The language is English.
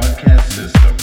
broadcast system.